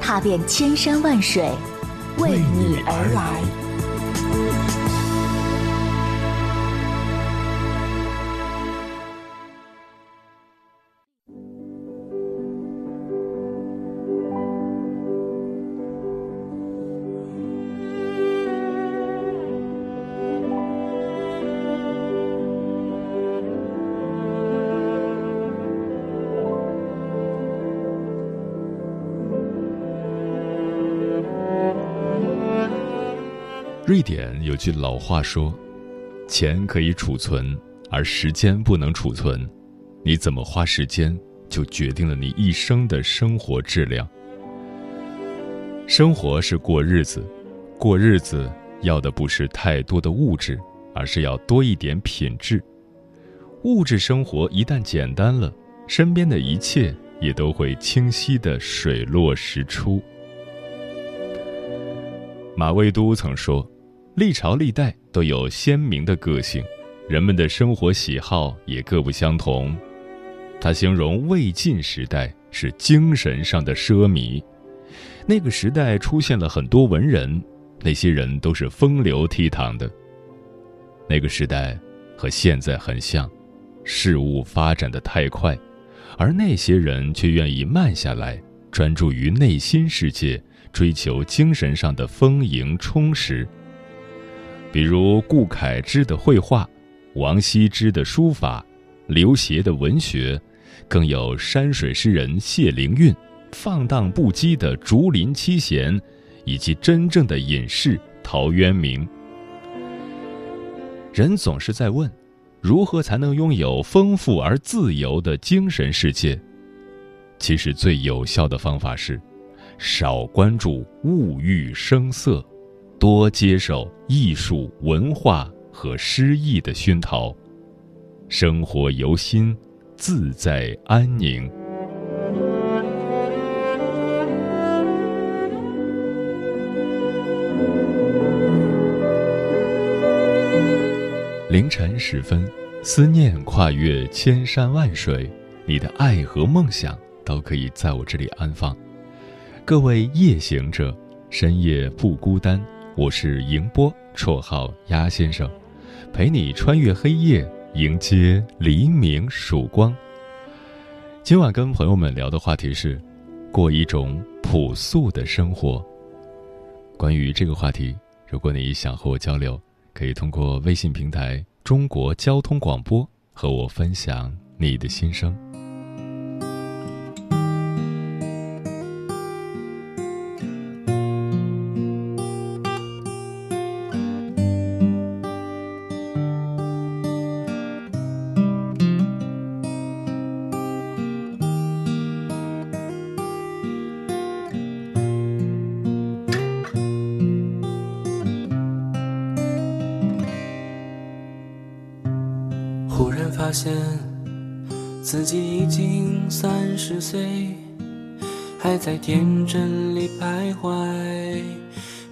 踏遍千山万水，为你而来。瑞典有句老话说：“钱可以储存，而时间不能储存。你怎么花时间，就决定了你一生的生活质量。生活是过日子，过日子要的不是太多的物质，而是要多一点品质。物质生活一旦简单了，身边的一切也都会清晰的水落石出。”马未都曾说。历朝历代都有鲜明的个性，人们的生活喜好也各不相同。他形容魏晋时代是精神上的奢靡，那个时代出现了很多文人，那些人都是风流倜傥的。那个时代和现在很像，事物发展的太快，而那些人却愿意慢下来，专注于内心世界，追求精神上的丰盈充实。比如顾恺之的绘画，王羲之的书法，刘勰的文学，更有山水诗人谢灵运，放荡不羁的竹林七贤，以及真正的隐士陶渊明。人总是在问，如何才能拥有丰富而自由的精神世界？其实最有效的方法是，少关注物欲声色。多接受艺术文化和诗意的熏陶，生活由心，自在安宁。凌晨时分，思念跨越千山万水，你的爱和梦想都可以在我这里安放。各位夜行者，深夜不孤单。我是迎波，绰号鸭先生，陪你穿越黑夜，迎接黎明曙光。今晚跟朋友们聊的话题是，过一种朴素的生活。关于这个话题，如果你想和我交流，可以通过微信平台“中国交通广播”和我分享你的心声。发现自己已经三十岁，还在天真里徘徊，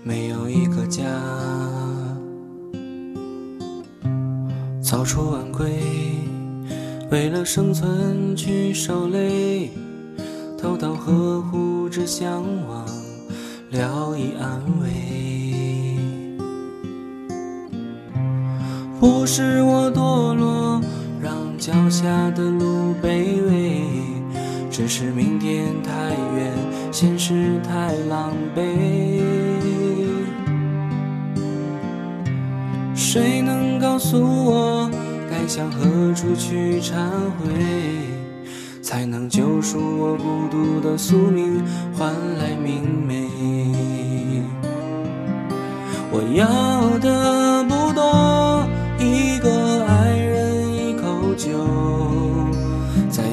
没有一个家。早出晚归，为了生存去受累，偷偷呵护着向往，聊以安慰。不是我。脚下的路卑微，只是明天太远，现实太狼狈。谁能告诉我，该向何处去忏悔，才能救赎我孤独的宿命，换来明媚？我要的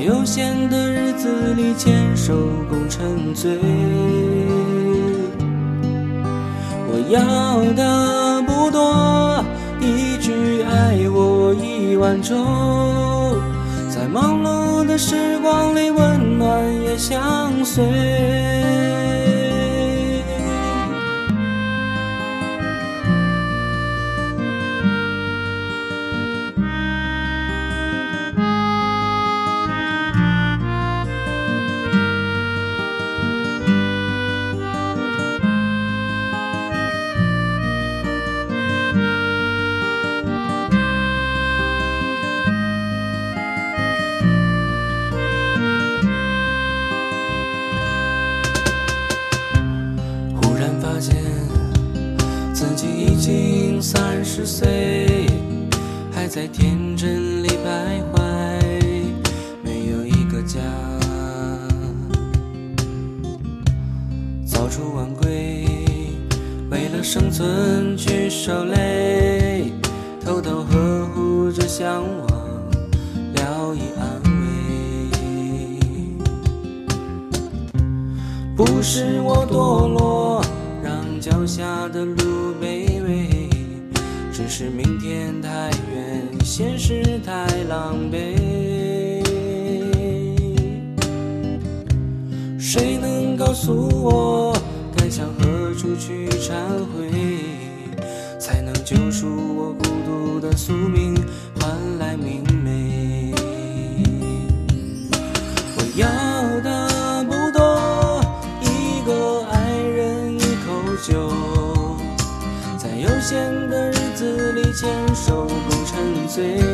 悠闲的日子里，牵手共沉醉。我要的不多，一句爱我一万种，在忙碌的时光里，温暖也相随。现实太狼狈。谁能告诉我，该向何处去忏悔，才能救赎我孤独的宿命，共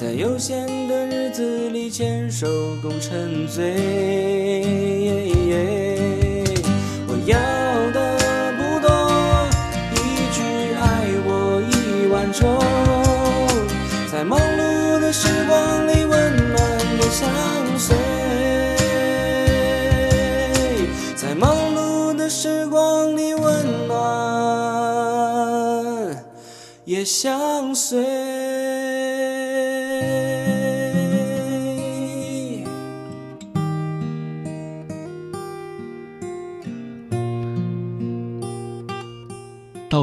在有限的日子里牵手共沉醉，我要的不多，一句爱我一万种，在忙碌的时光里温暖也相随，在忙碌的时光里温暖也相随。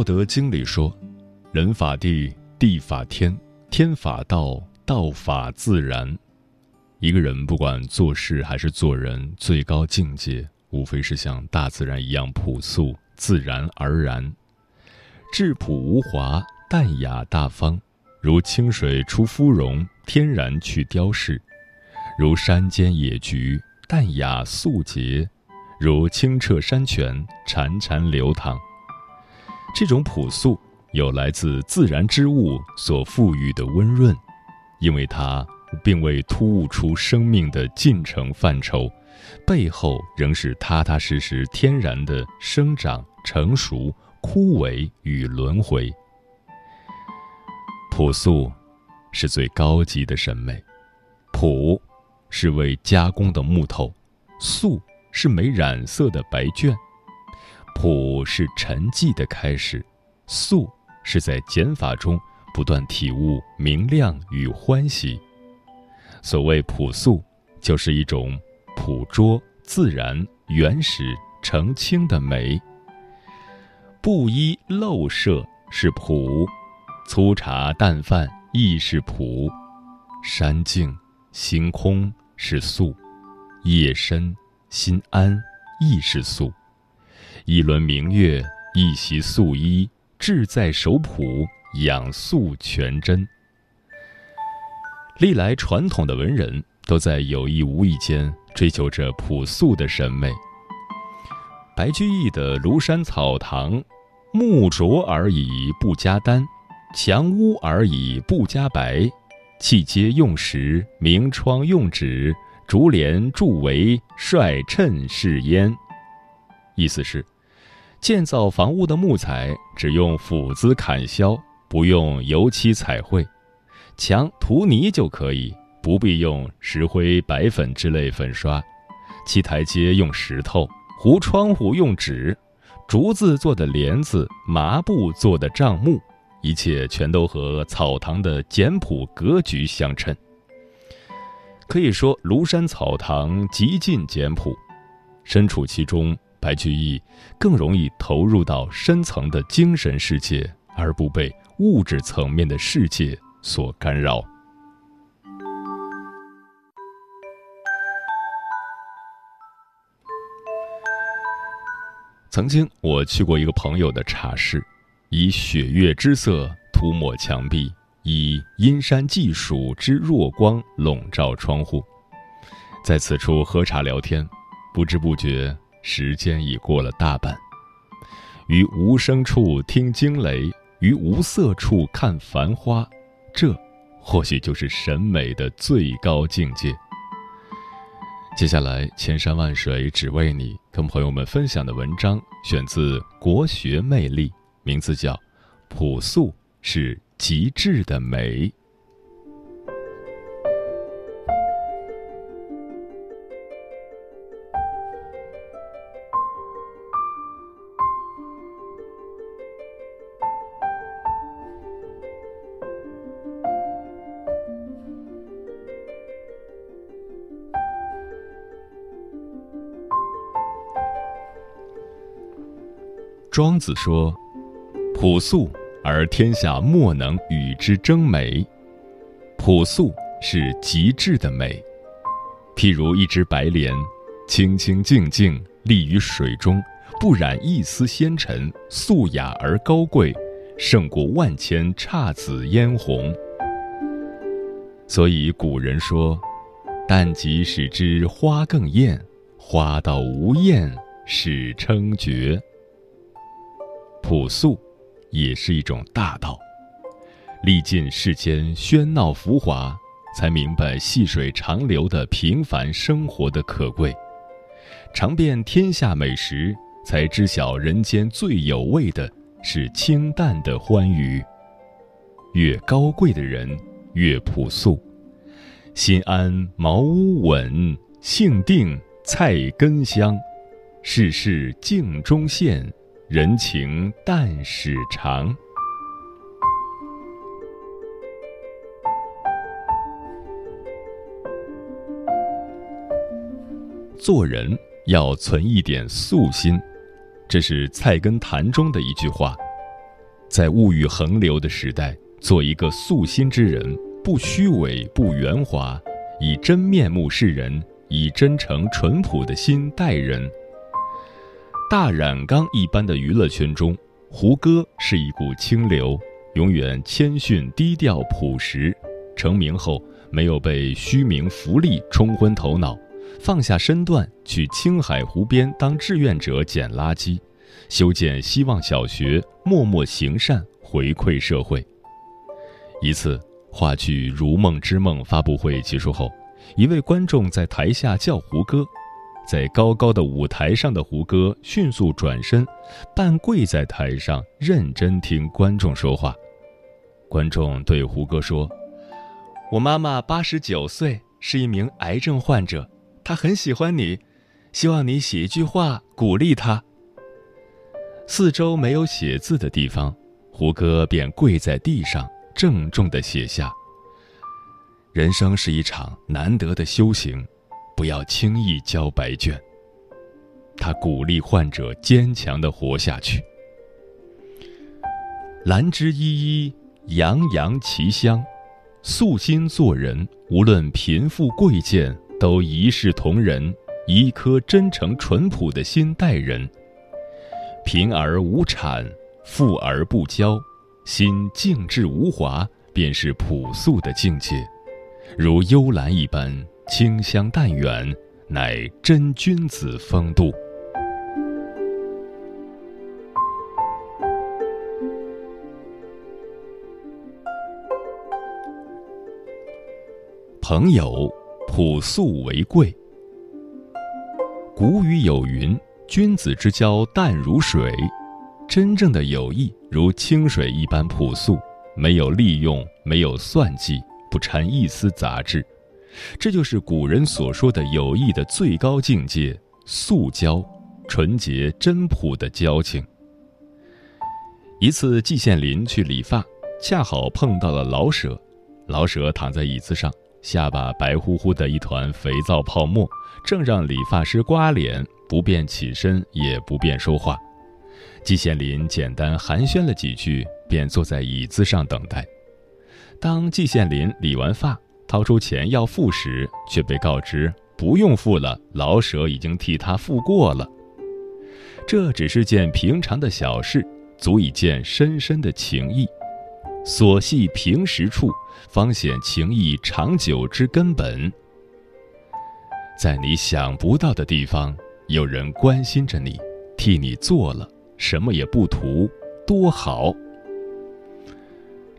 德经里说：“人法地，地法天，天法道，道法自然。”一个人不管做事还是做人，最高境界无非是像大自然一样朴素、自然而然，质朴无华，淡雅大方，如清水出芙蓉，天然去雕饰；如山间野菊，淡雅素洁；如清澈山泉，潺潺流淌。这种朴素有来自自然之物所赋予的温润，因为它并未突兀出生命的进程范畴，背后仍是踏踏实实、天然的生长、成熟、枯萎与轮回。朴素是最高级的审美，朴是未加工的木头，素是没染色的白绢。朴是沉寂的开始，素是在减法中不断体悟明亮与欢喜。所谓朴素，就是一种朴拙、自然、原始、澄清的美。布衣陋舍是朴，粗茶淡饭亦是朴。山静心空是素，夜深心安亦是素。一轮明月，一袭素衣，志在守朴，养素全真。历来传统的文人都在有意无意间追求着朴素的审美。白居易的《庐山草堂》：“木拙而已不加丹，墙污而已不加白，砌阶用石，明窗用纸，竹帘柱围，率衬是焉。”意思是。建造房屋的木材只用斧子砍削，不用油漆彩绘，墙涂泥就可以，不必用石灰、白粉之类粉刷，砌台阶用石头，糊窗户用纸，竹子做的帘子，麻布做的帐幕，一切全都和草堂的简朴格局相称。可以说，庐山草堂极尽简朴，身处其中，白居易更容易投入到深层的精神世界，而不被物质层面的世界所干扰。曾经我去过一个朋友的茶室，以雪月之色涂抹墙壁，以阴山霁暑之弱光笼罩窗户，在此处喝茶聊天，不知不觉时间已过了大半。于无声处听惊雷，于无色处看繁花，这或许就是审美的最高境界。接下来，千山万水只为你，跟朋友们分享的文章选自《国学魅力》，名字叫《朴素是极致的美》。庄子说：“朴素而天下莫能与之争美。朴素是极致的美，譬如一只白莲，清清静静立于水中，不染一丝纤尘，素雅而高贵，胜过万千姹紫嫣红。所以古人说：‘但即使之花更艳，花到无艳始称绝。’”朴素，也是一种大道。历尽世间喧闹浮华，才明白细水长流的平凡生活的可贵；尝遍天下美食，才知晓人间最有味的是清淡的欢愉。越高贵的人，越朴素。心安茅屋稳，性定菜根香，事事镜中现。人情淡始长。做人要存一点素心，这是《菜根谭》中的一句话。在物欲横流的时代，做一个素心之人，不虚伪，不圆滑，以真面目示人，以真诚淳朴的心待人。大染缸一般的娱乐圈中，胡歌是一股清流，永远谦逊低调朴实。成名后，没有被虚名浮利冲昏头脑，放下身段去青海湖边当志愿者捡垃圾，修建希望小学，默默行善回馈社会。一次话剧《如梦之梦》发布会结束后，一位观众在台下叫胡歌。在高高的舞台上的胡歌迅速转身，半跪在台上，认真听观众说话。观众对胡歌说：“我妈妈八十九岁，是一名癌症患者，她很喜欢你，希望你写一句话鼓励她。”四周没有写字的地方，胡歌便跪在地上，郑重地写下：“人生是一场难得的修行。”不要轻易交白卷。他鼓励患者坚强的活下去。兰芝依依，洋洋其香。素心做人，无论贫富贵贱，都一视同仁，一颗真诚淳朴的心待人。贫而无谄，富而不骄，心静致无华，便是朴素的境界，如幽兰一般。清香淡远，乃真君子风度。朋友，朴素为贵。古语有云：“君子之交淡如水。”真正的友谊如清水一般朴素，没有利用，没有算计，不掺一丝杂质。这就是古人所说的友谊的最高境界——素交，纯洁真朴的交情。一次，季羡林去理发，恰好碰到了老舍。老舍躺在椅子上，下巴白乎乎的一团肥皂泡沫，正让理发师刮脸，不便起身，也不便说话。季羡林简单寒暄了几句，便坐在椅子上等待。当季羡林理完发，掏出钱要付时，却被告知不用付了，老舍已经替他付过了。这只是件平常的小事，足以见深深的情谊。所系平时处，方显情谊长久之根本。在你想不到的地方，有人关心着你，替你做了，什么也不图，多好。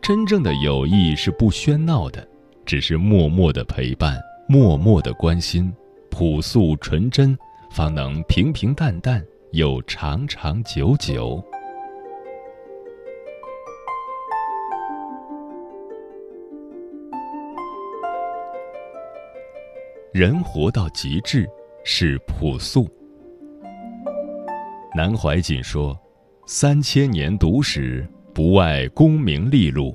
真正的友谊是不喧闹的，只是默默的陪伴，默默的关心，朴素纯真，方能平平淡淡又长长久久。人活到极致是朴素。南怀瑾说：“三千年读史，不外功名利禄；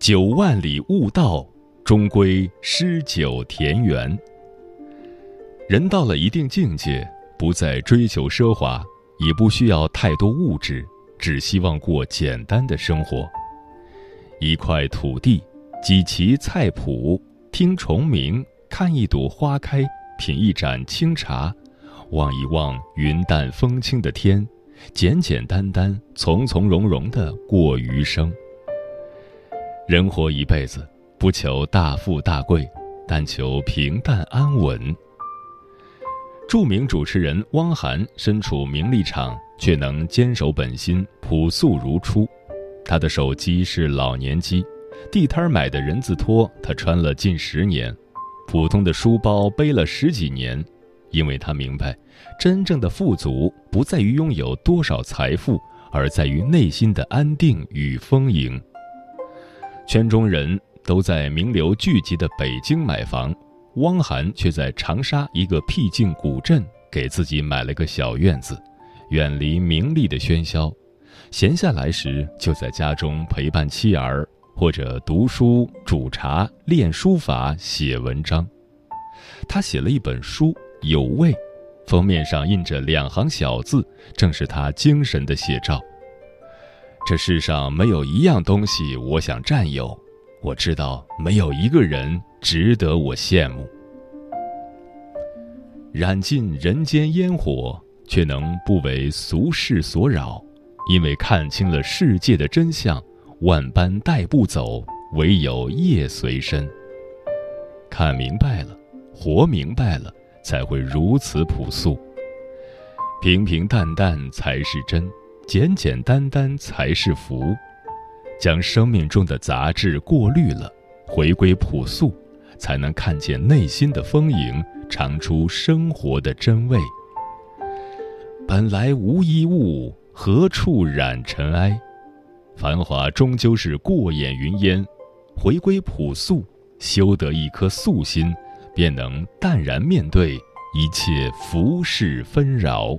九万里悟道，终归诗酒田园。”人到了一定境界，不再追求奢华，也不需要太多物质，只希望过简单的生活。一块土地，几畦菜圃，听虫鸣。看一朵花开，品一盏清茶，望一望云淡风轻的天，简简单单、从从容容的过余生。人活一辈子，不求大富大贵，但求平淡安稳。著名主持人汪涵身处名利场，却能坚守本心，朴素如初。他的手机是老年机，地摊买的人字拖，他穿了近十年。普通的书包背了十几年，因为他明白，真正的富足不在于拥有多少财富，而在于内心的安定与丰盈。圈中人都在名流聚集的北京买房，汪涵却在长沙一个僻静古镇给自己买了个小院子，远离名利的喧嚣，闲下来时就在家中陪伴妻儿。或者读书、煮茶、练书法、写文章，他写了一本书《有味》，封面上印着两行小字，正是他精神的写照。这世上没有一样东西我想占有，我知道没有一个人值得我羡慕。染尽人间烟火，却能不为俗世所扰，因为看清了世界的真相。万般带不走，唯有业随身。看明白了，活明白了，才会如此朴素。平平淡淡才是真，简简单单才是福。将生命中的杂质过滤了，回归朴素，才能看见内心的丰盈，尝出生活的真味。本来无一物，何处染尘埃？繁华终究是过眼云烟，回归朴素，修得一颗素心，便能淡然面对一切浮世纷扰。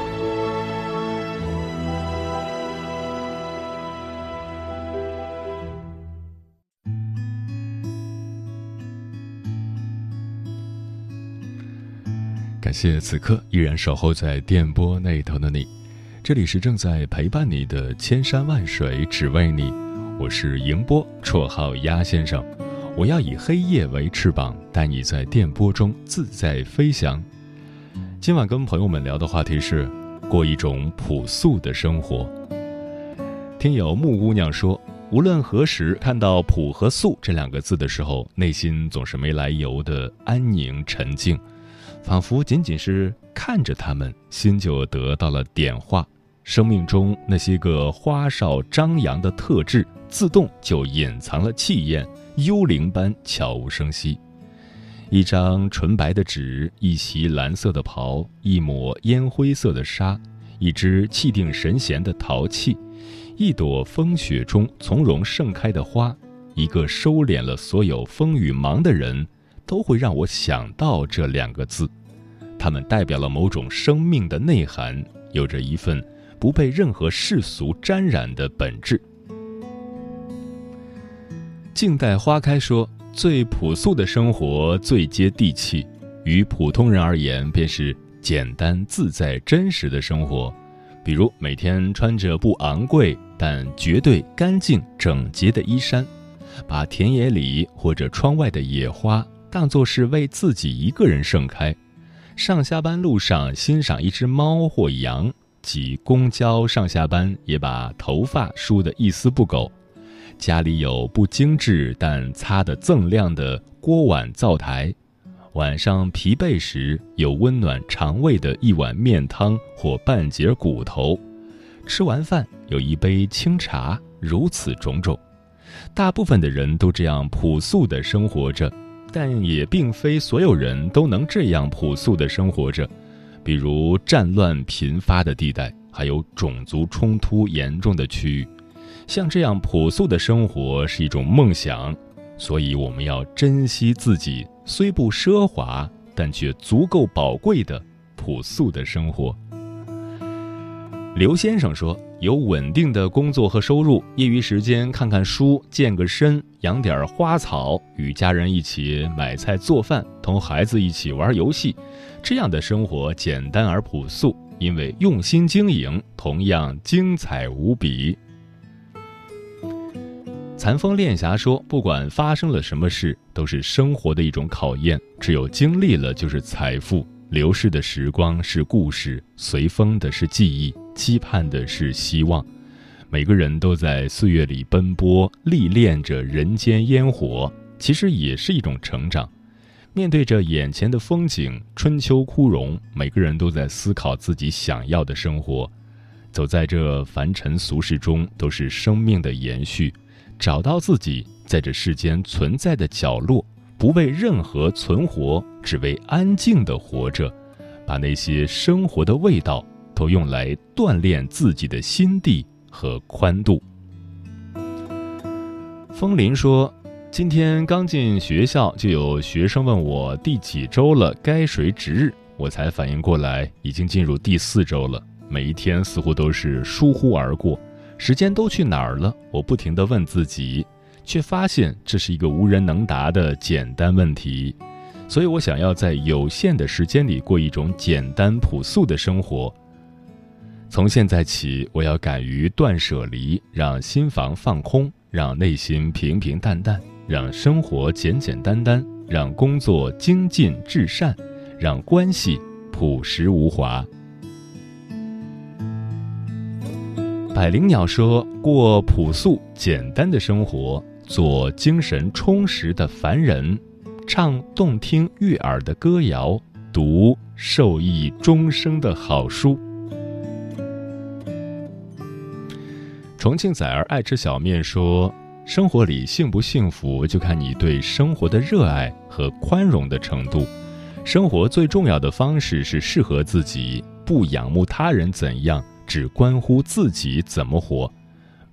感谢此刻依然守候在电波那头的你，这里是正在陪伴你的千山万水只为你，我是迎波，绰号鸭先生，我要以黑夜为翅膀，带你在电波中自在飞翔。今晚跟朋友们聊的话题是过一种朴素的生活。听友木姑娘说，无论何时看到“朴”和“素”这两个字的时候，内心总是没来由的安宁沉静，仿佛仅仅是看着他们，心就得到了点化。生命中那些个花哨张扬的特质，自动就隐藏了气焰，幽灵般悄无声息。一张纯白的纸，一袭蓝色的袍，一抹烟灰色的纱，一支气定神闲的陶器，一朵风雪中从容盛开的花，一个收敛了所有风雨忙的人，都会让我想到这两个字。它们代表了某种生命的内涵，有着一份。不被任何世俗沾染的本质。静待花开说：“最朴素的生活最接地气，于普通人而言，便是简单自在、真实的生活。比如每天穿着不昂贵但绝对干净整洁的衣衫，把田野里或者窗外的野花当作是为自己一个人盛开，上下班路上欣赏一只猫或羊。”挤公交上下班，也把头发梳得一丝不苟。家里有不精致但擦得锃亮的锅碗灶台。晚上疲惫时，有温暖肠胃的一碗面汤或半截骨头。吃完饭有一杯清茶。如此种种，大部分的人都这样朴素的生活着，但也并非所有人都能这样朴素的生活着。比如战乱频发的地带，还有种族冲突严重的区域，像这样朴素的生活是一种梦想，所以我们要珍惜自己虽不奢华，但却足够宝贵的朴素的生活。刘先生说：“有稳定的工作和收入，业余时间看看书、健个身、养点花草，与家人一起买菜做饭，同孩子一起玩游戏。”这样的生活简单而朴素，因为用心经营，同样精彩无比。残风恋霞说：“不管发生了什么事，都是生活的一种考验。只有经历了，就是财富。流逝的时光是故事，随风的是记忆，期盼的是希望。每个人都在岁月里奔波，历练着人间烟火，其实也是一种成长。”面对着眼前的风景，春秋枯荣，每个人都在思考自己想要的生活。走在这凡尘俗世中，都是生命的延续。找到自己在这世间存在的角落，不为任何存活，只为安静的活着。把那些生活的味道，都用来锻炼自己的心地和宽度。风林说。今天刚进学校，就有学生问我第几周了，该谁值日？我才反应过来，已经进入第四周了。每一天似乎都是疏忽而过，时间都去哪儿了？我不停地问自己，却发现这是一个无人能答的简单问题。所以我想要在有限的时间里过一种简单朴素的生活。从现在起，我要敢于断舍离，让心房放空，让内心平平淡淡。让生活简简单单，让工作精进至善，让关系朴实无华。百灵鸟说过朴素简单的生活，做精神充实的凡人，唱动听悦耳的歌谣，读受益终生的好书。重庆崽儿爱吃小面说。生活里幸不幸福，就看你对生活的热爱和宽容的程度。生活最重要的方式是适合自己，不仰慕他人怎样，只关乎自己怎么活。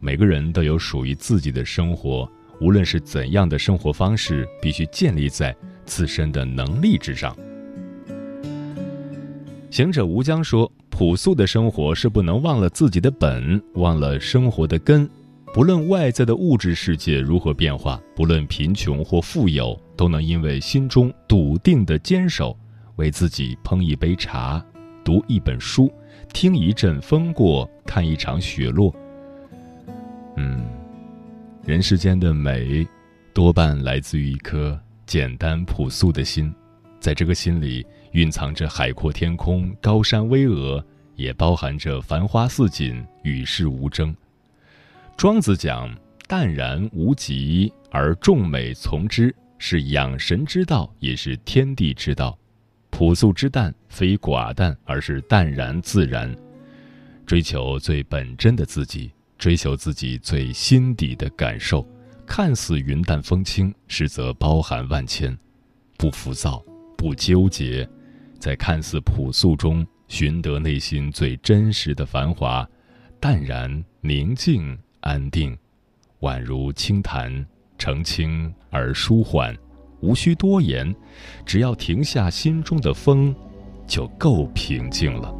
每个人都有属于自己的生活，无论是怎样的生活方式，必须建立在自身的能力之上。行者无疆说：“朴素的生活是不能忘了自己的本，忘了生活的根。”不论外在的物质世界如何变化，不论贫穷或富有，都能因为心中笃定的坚守，为自己烹一杯茶，读一本书，听一阵风过，看一场雪落。嗯，人世间的美，多半来自于一颗简单朴素的心，在这个心里蕴藏着海阔天空、高山巍峨，也包含着繁花似锦、与世无争。庄子讲：“淡然无极而众美从之，是养神之道，也是天地之道。朴素之淡，非寡淡，而是淡然自然。追求最本真的自己，追求自己最心底的感受。看似云淡风轻，实则包含万千。不浮躁，不纠结，在看似朴素中寻得内心最真实的繁华，淡然宁静。”安定，宛如清潭，澄清而舒缓，无需多言，只要停下心中的风，就够平静了。